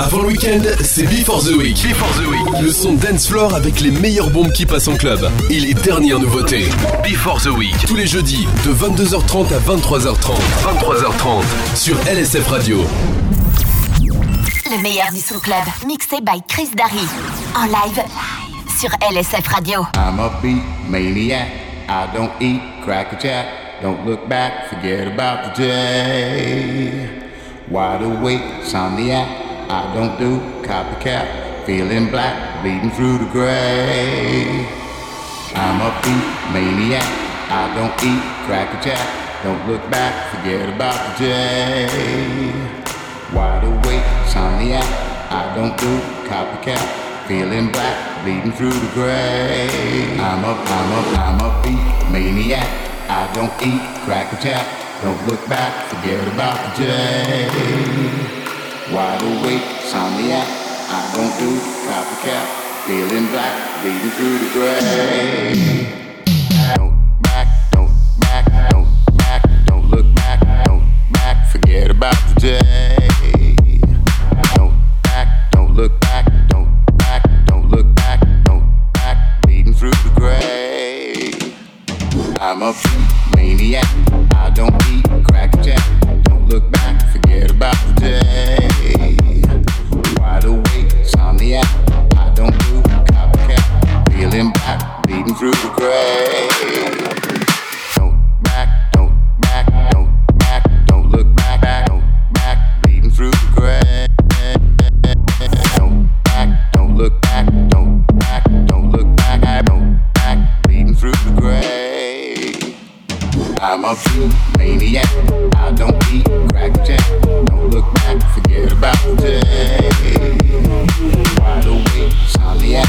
Avant le week-end, c'est Before the Week. Before the Week. Le son dance floor avec les meilleures bombes qui passent en club. Et les dernières nouveautés. Before the Week. Tous les jeudis, de 22h30 à 23h30. 23h30. Sur LSF Radio. Le meilleur du son club, mixé by Chris Darry. En live sur LSF Radio. I'm a beat maniac. I don't eat cracker jack. Don't look back, forget about the day. Wide awake, insomniac. I don't do copycat. Feeling black, bleeding through the gray. I'm a beat maniac. I don't eat cracker jack. Don't look back, forget about the day. Wide awake, insomniac. I don't do copycat. Feeling black, bleeding through the gray. I'm a, I'm a, I'm a beat maniac. I don't eat cracker jack. Don't look back, forget about the day. Wide awake, insomniac. I don't do copycat. Feeling black, through the gray. Don't back, don't back, don't back, don't look back, don't back. Forget about. Don't back, don't look back, don't back, don't look back, don't back. Bleeding through the gray. I'm a maniac. I don't eat crack jack. Don't look back, forget about the day. Through the grave. Don't back, don't back, don't back, don't look back, don't back, through the grave. Don't back, don't look back, don't back, don't look back, don't back, bleeding through the grave. I'm a true maniac. I don't eat crack jack. Don't look back, forget about the day. Wide awake, insomniac.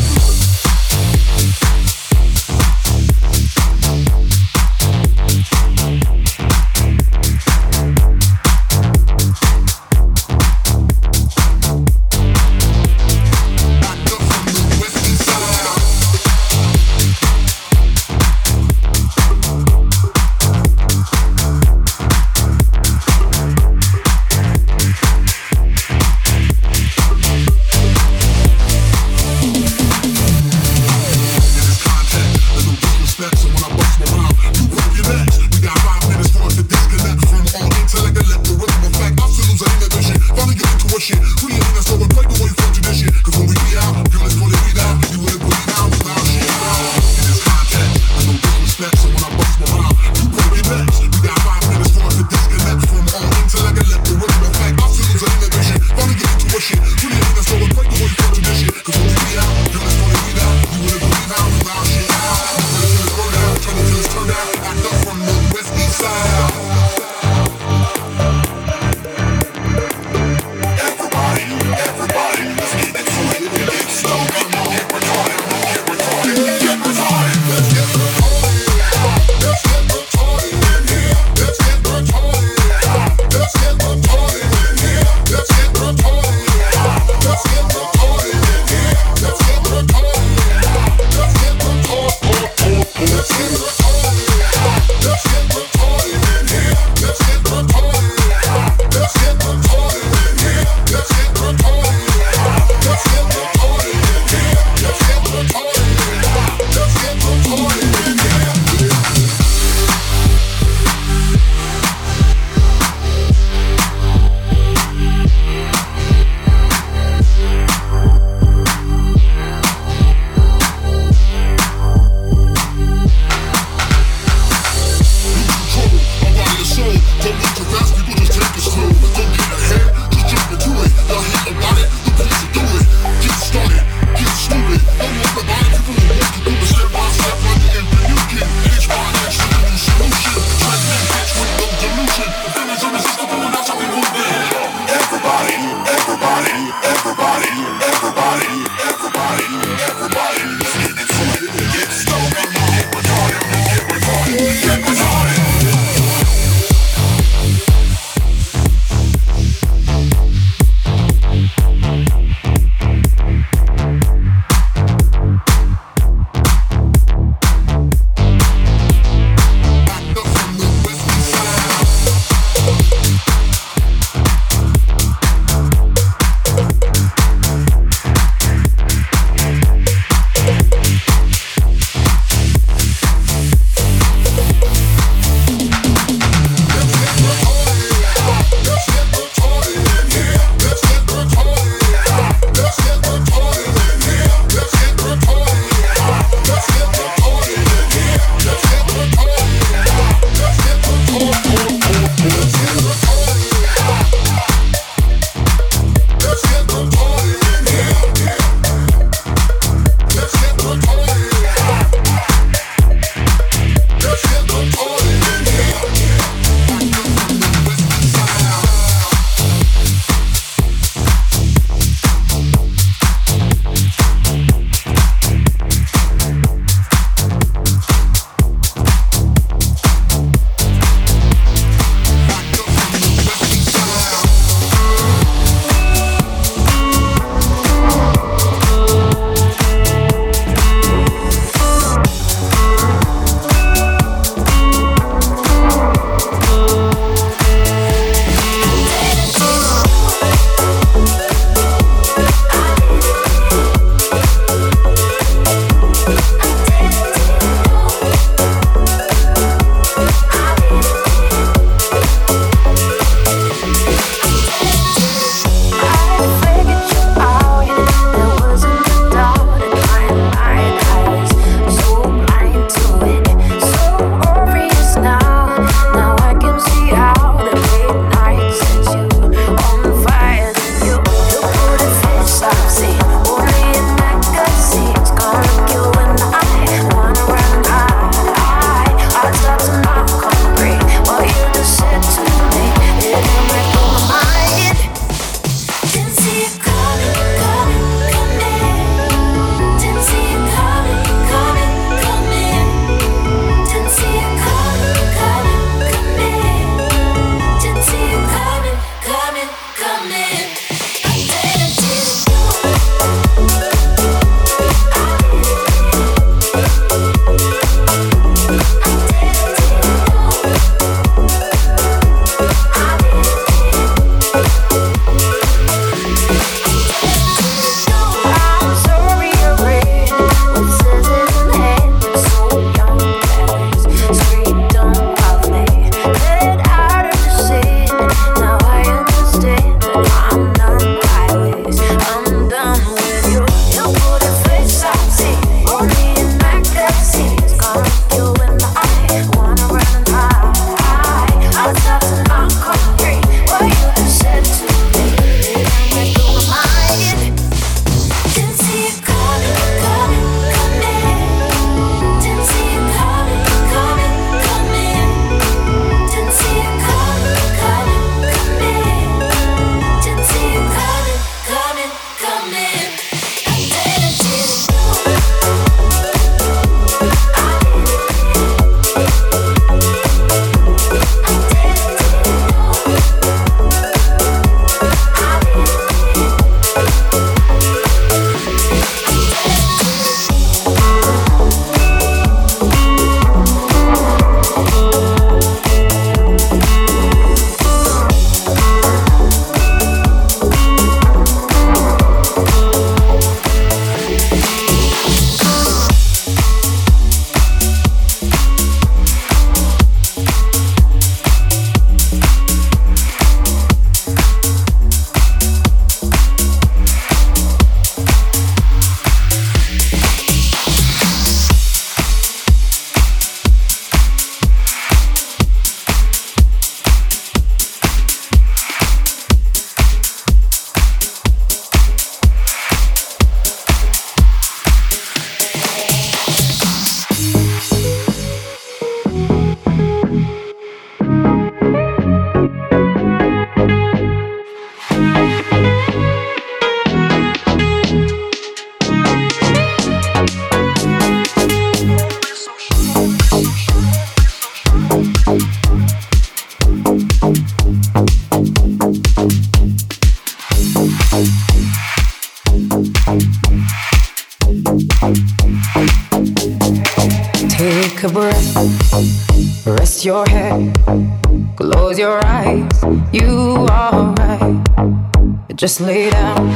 Just lay down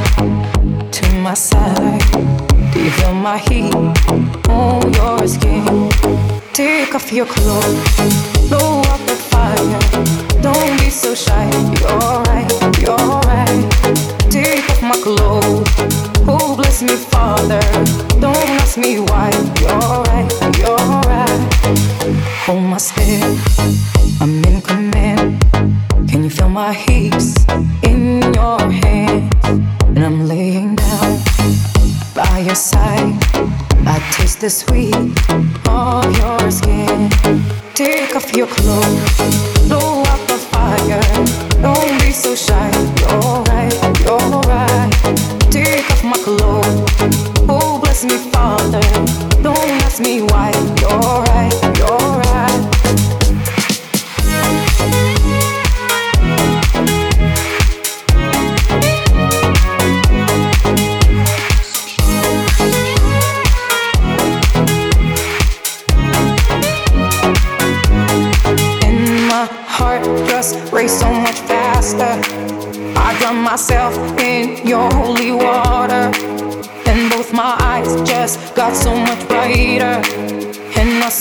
to my side. Do you feel my heat on your skin? Take off your clothes, blow up the fire. Don't be so shy. You're right, you're right. Take off my clothes. Oh, bless me, Father. Don't ask me why. You're right, you're right. Hold my step. I'm in command. Can you feel my hips I'm laying down by your side. I taste the sweet of your skin. Take off your clothes,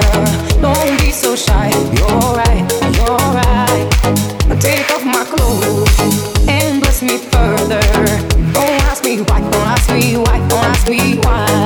why, don't be so shy. You're right You're right. Take off my clothes And go with me further ask me why, don't ask me why.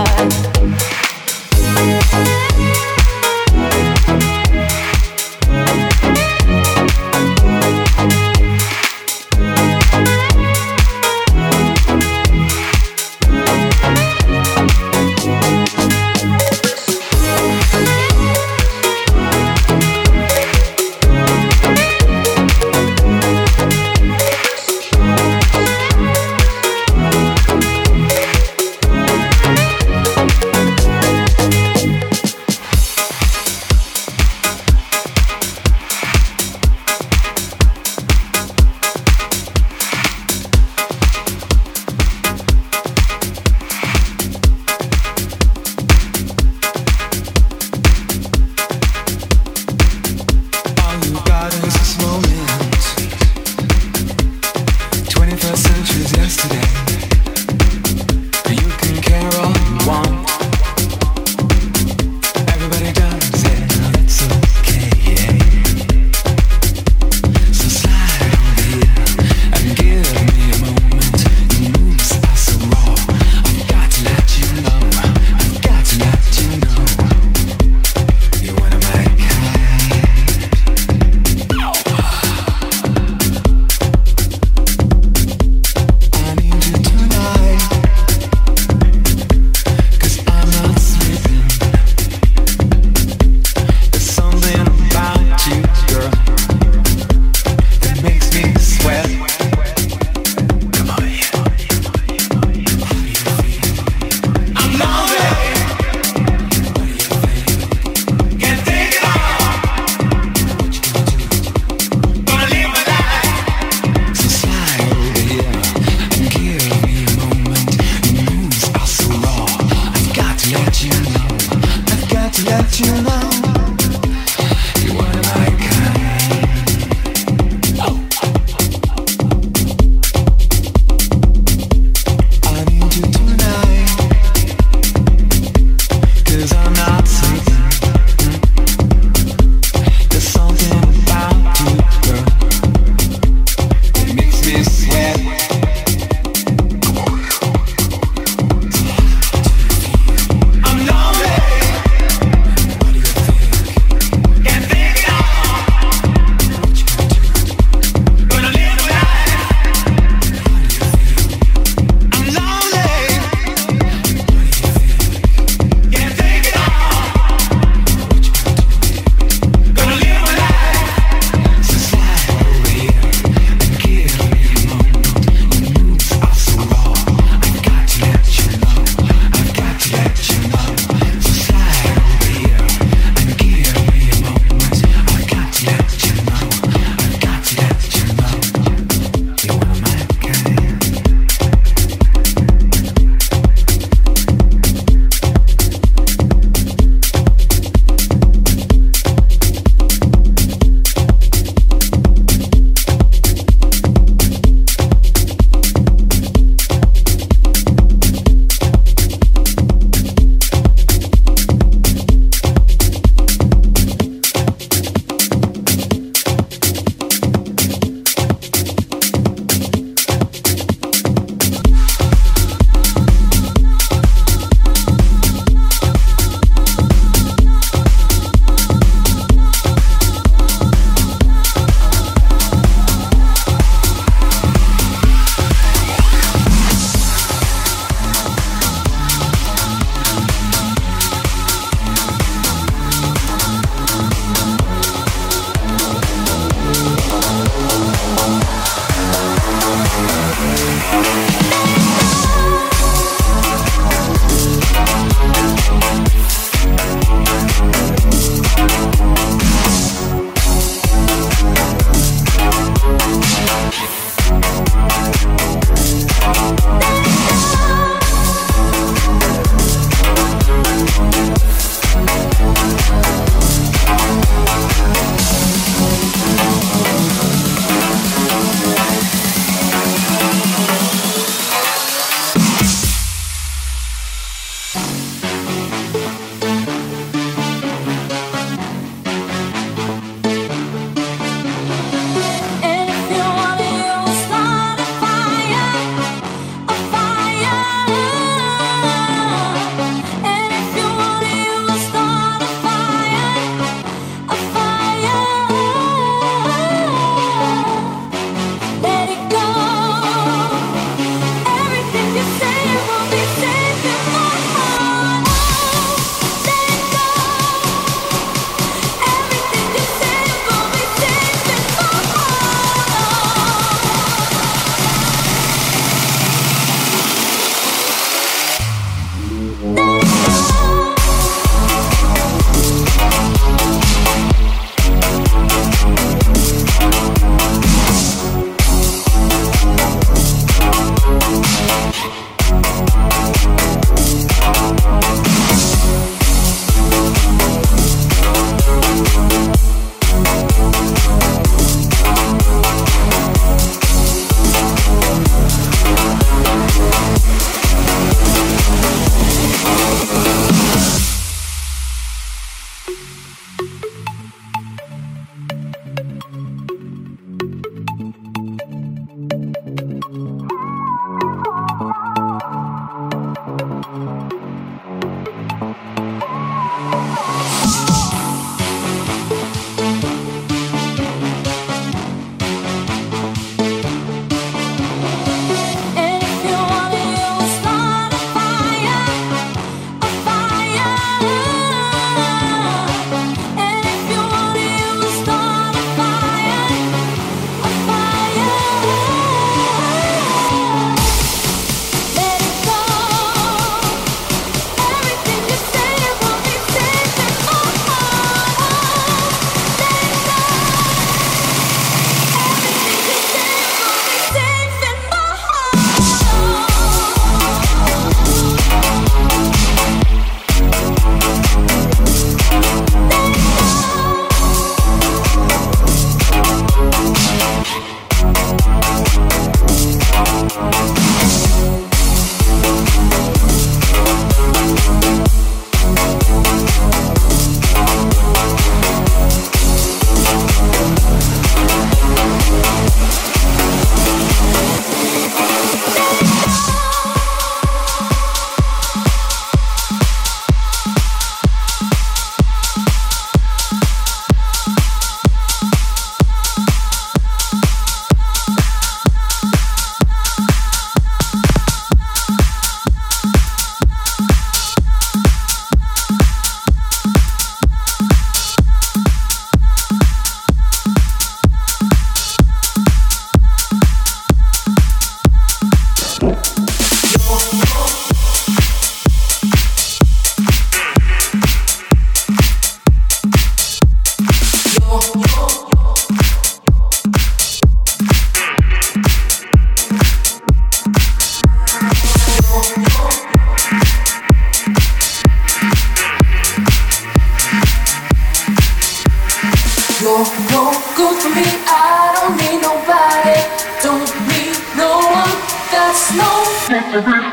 You're no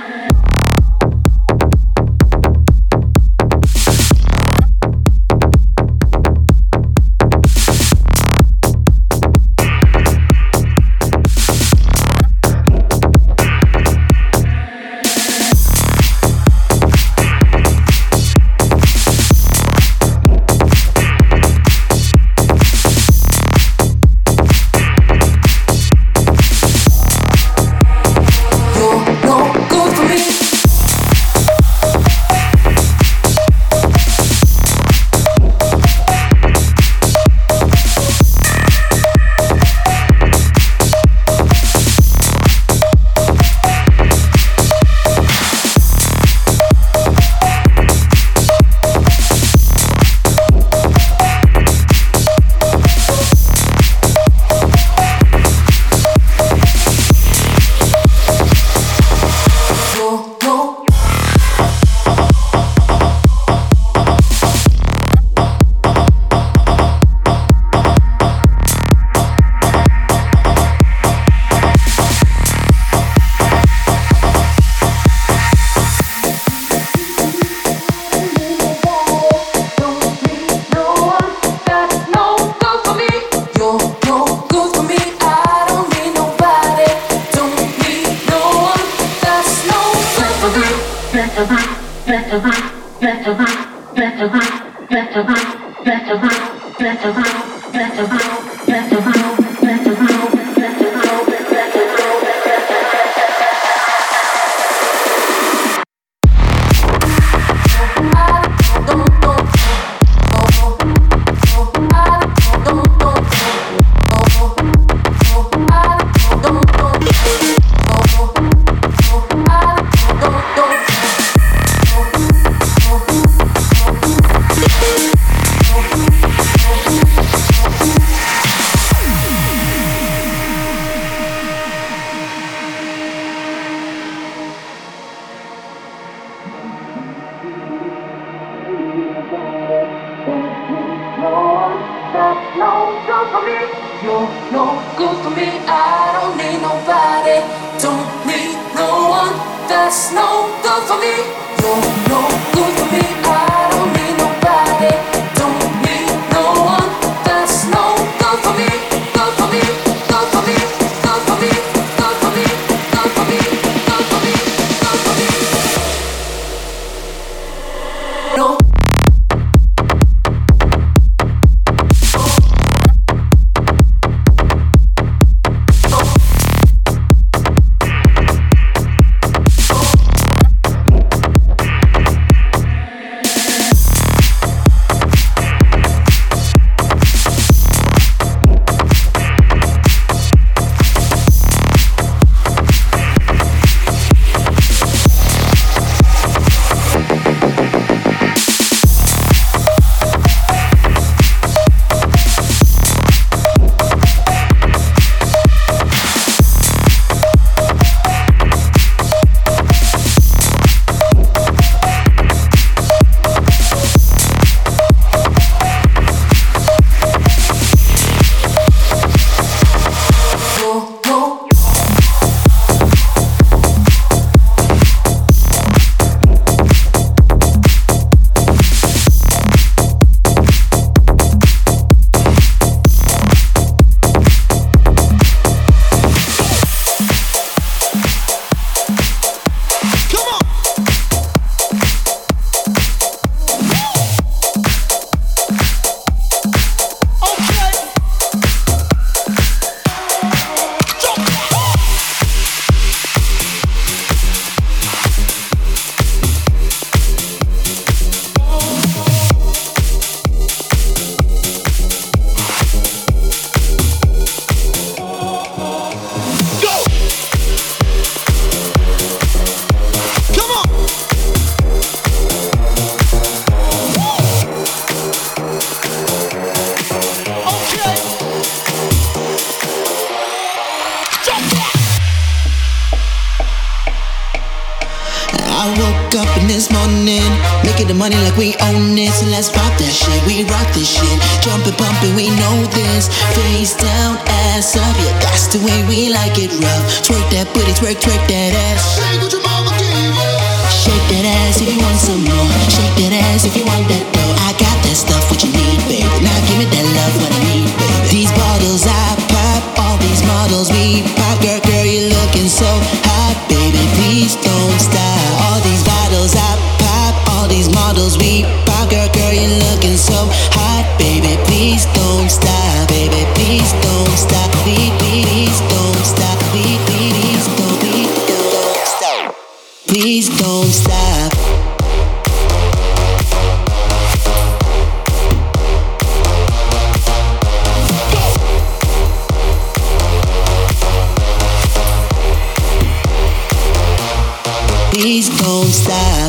Please don't stop.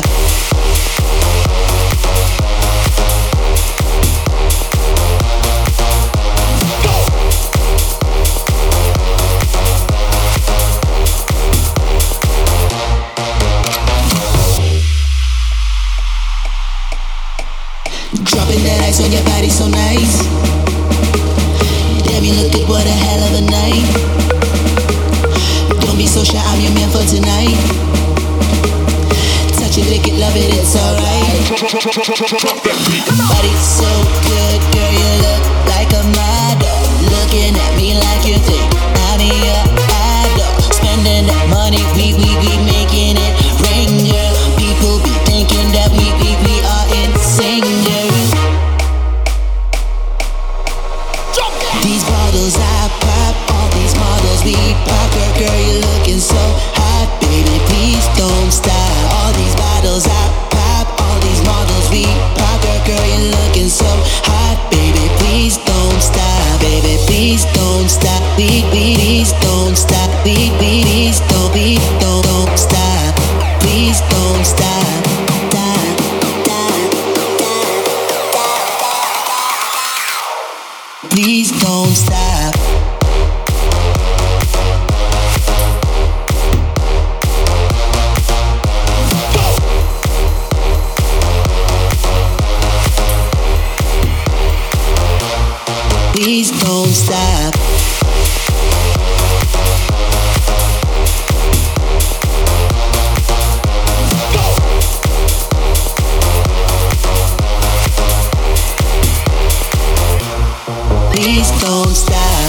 Please don't stop.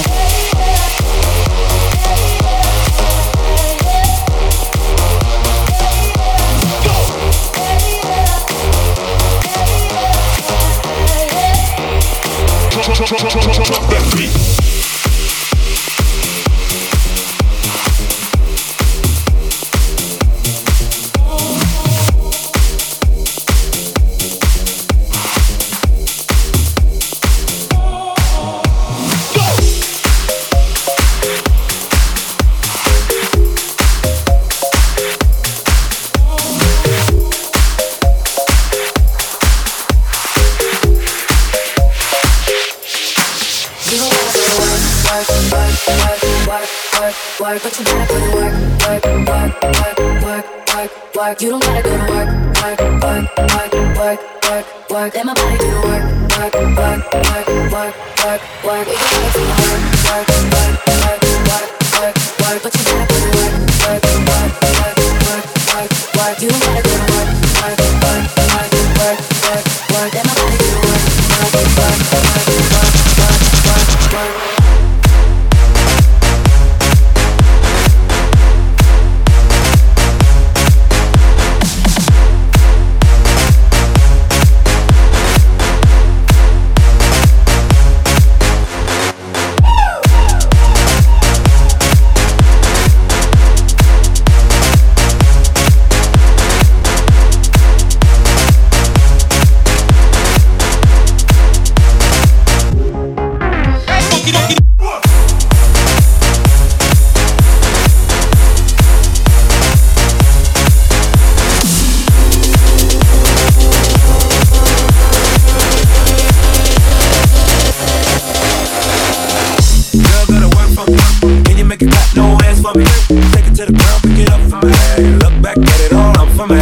Take it to the ground, pick it up from me. Look back at it all, I'm from me.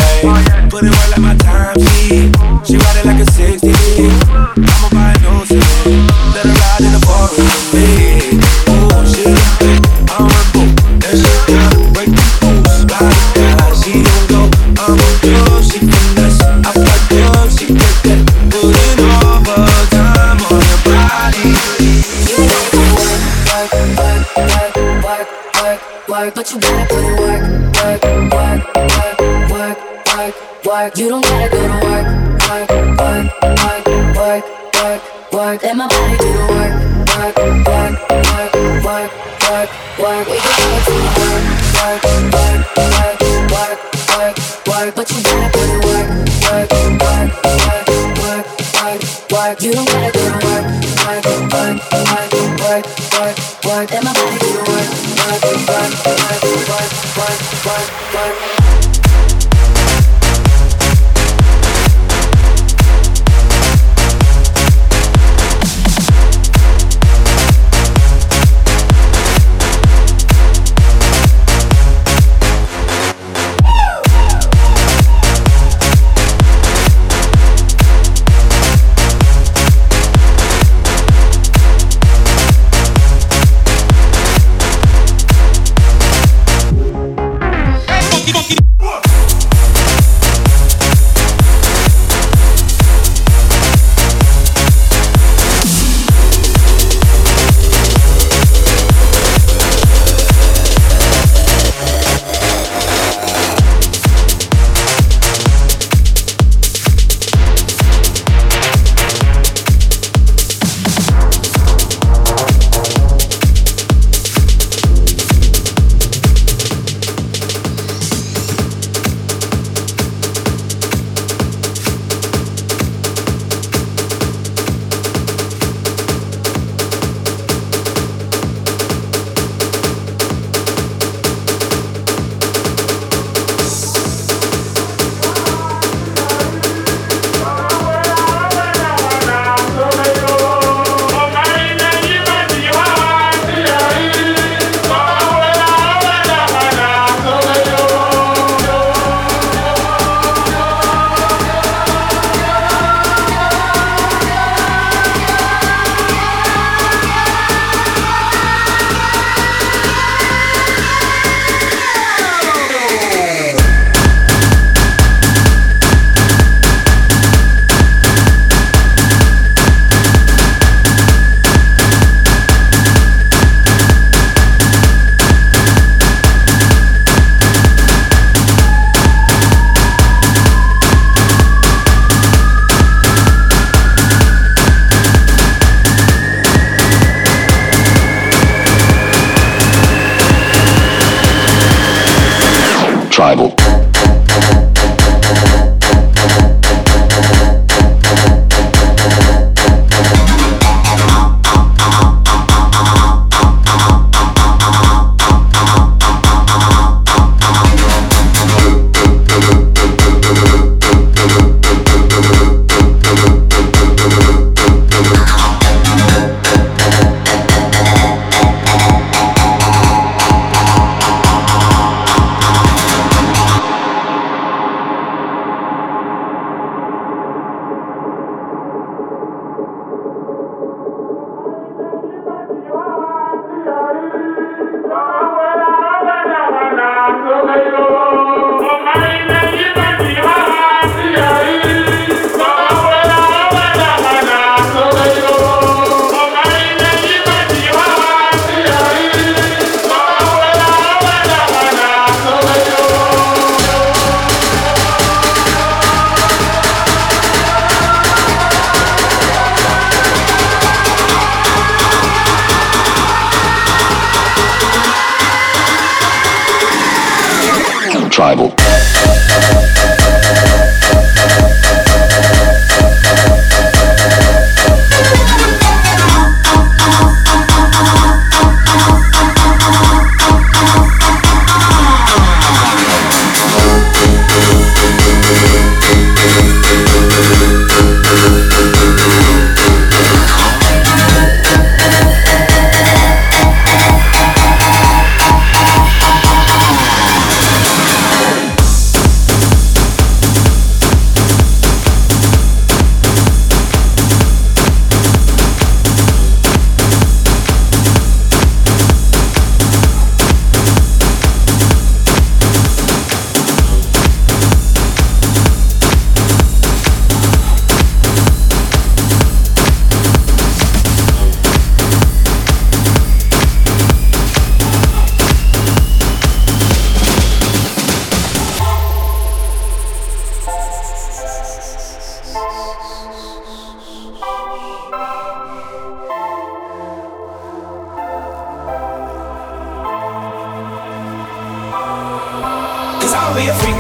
Put it right like my time, she. She ride it like a 60. I'ma buy a new Let her ride in the forest with me.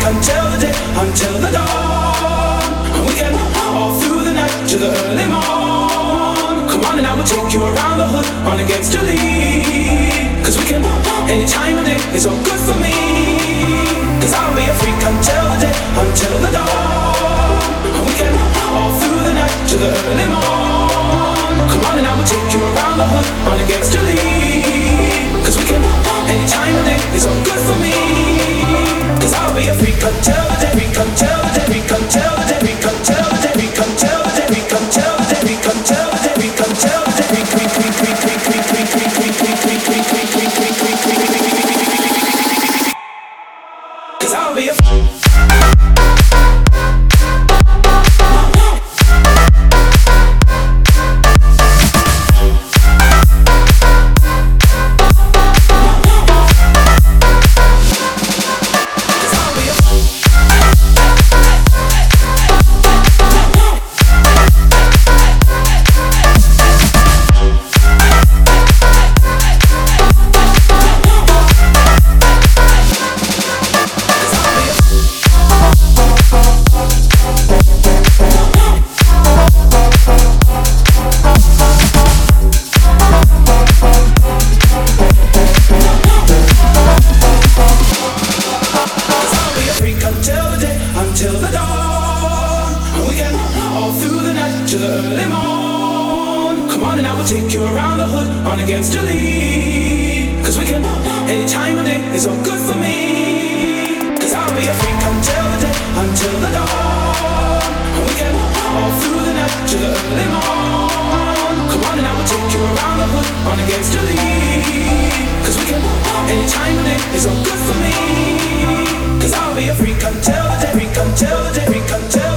Until the day, until the dawn. We can all through the night to the early morn. Come on and I will take you around the hood on against your lead. Cause we can, any time of day is all good for me. Cause I'll be a freak until the day, until the dawn. We can all through the night to the early morn. Come on and I will take you around the hood on against your lead. Cause we can, any time of day is all good for me. I'll be a freak until the day, freak until the day, until the day, freak until the day, is all good for me. Cause I'll be a freak until the day, until the dawn. And we can all through the night to the early morn. Come on and I will take you around the hood on against your lead. Cause we can, any time of day is all good for me. Cause I'll be a freak until the day, freak until the day, freak until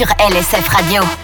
sur LSF Radio.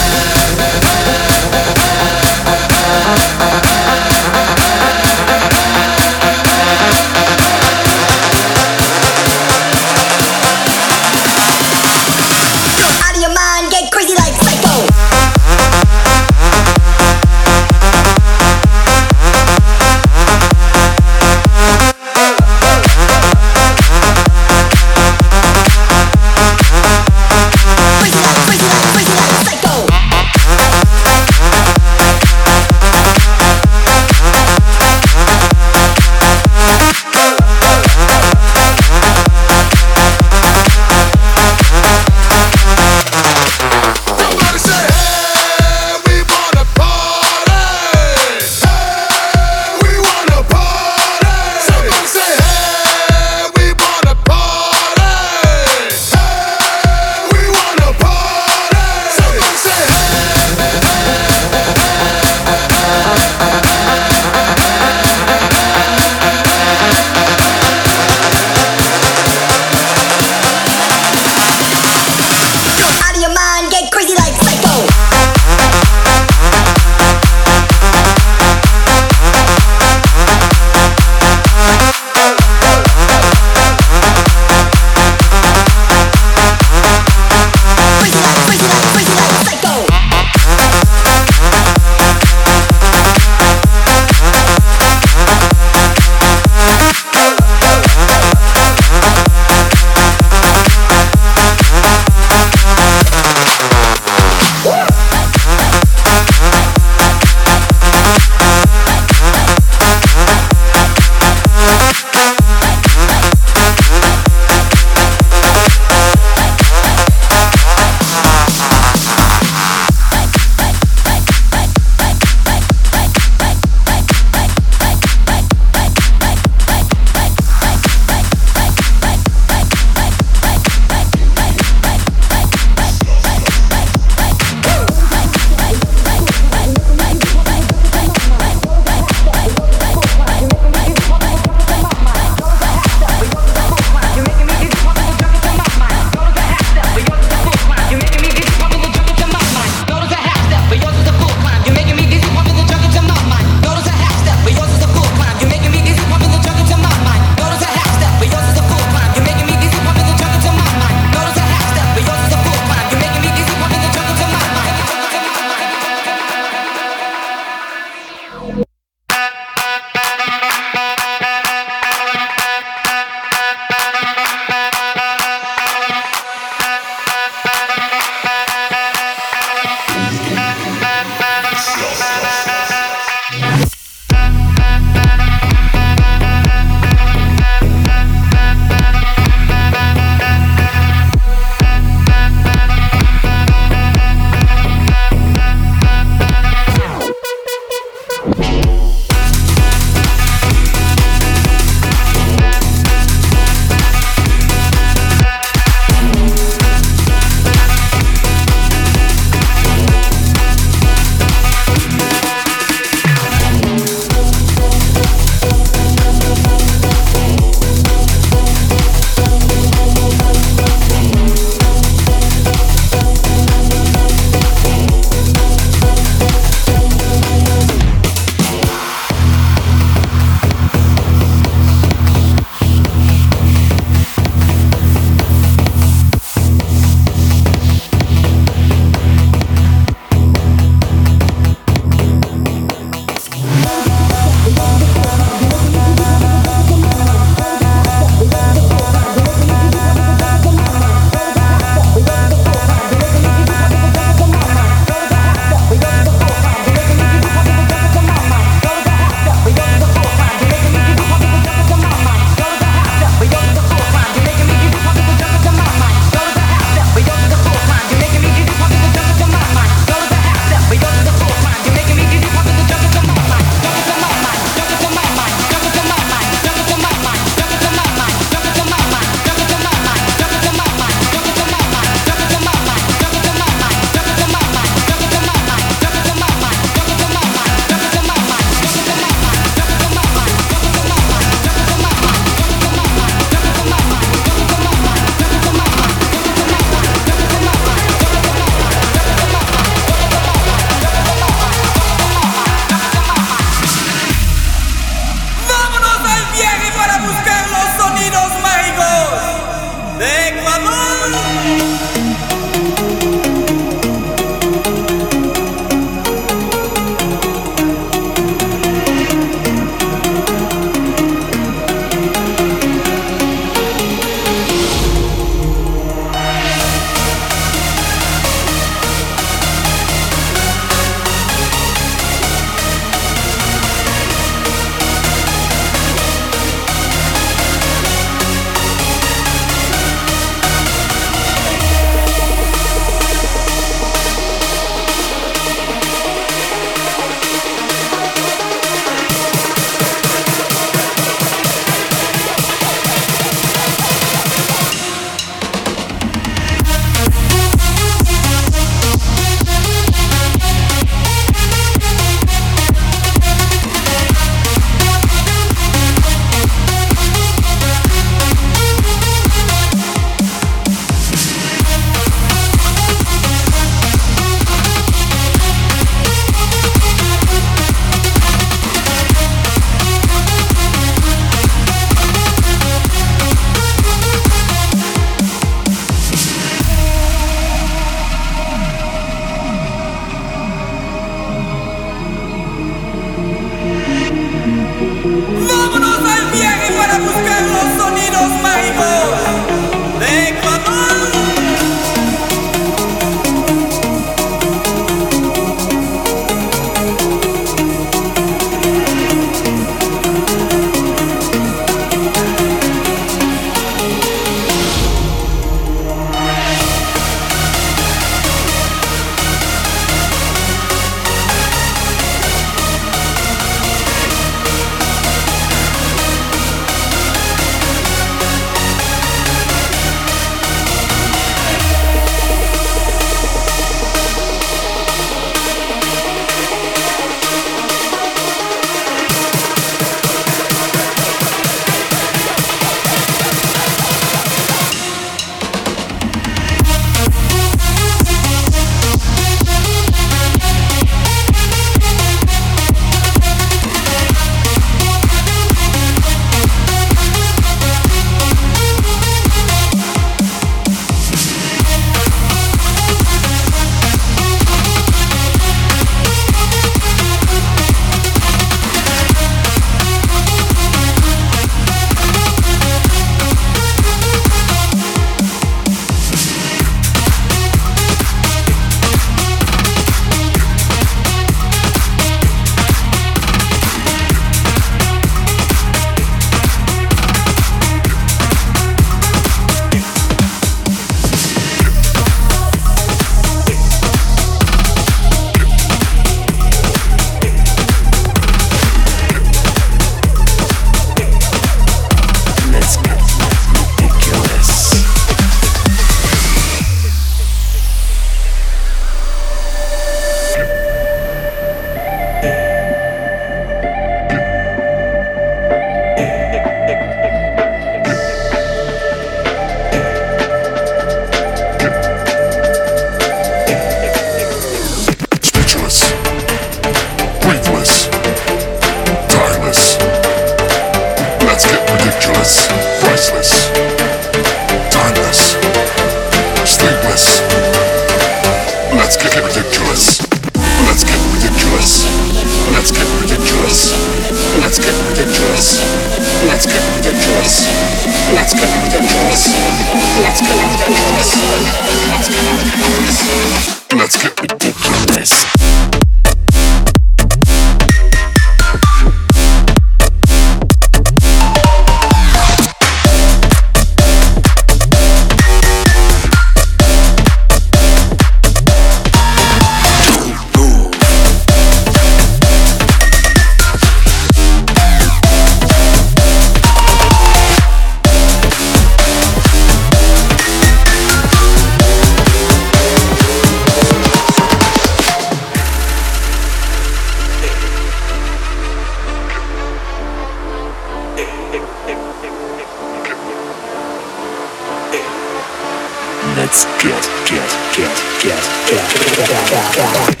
Let's get, get, get, get, get, get, get, get, get.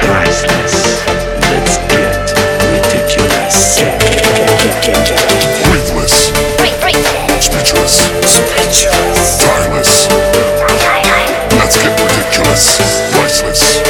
Priceless, priceless, priceless. Let's get ridiculous, priceless.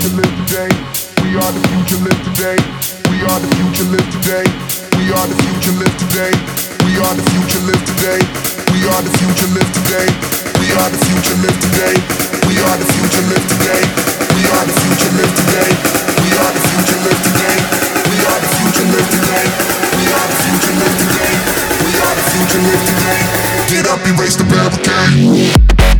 future, live today. We are the future, live today. We are the future, live today. We are the future, live today. We are the future, live today. We are the future, live today. We are the future, live today. We are the future, live today. We are the future, live today. We are the future, live today. We are the future, live today. We are the future, live today. We are the future, live today. Get up, erase the barricade.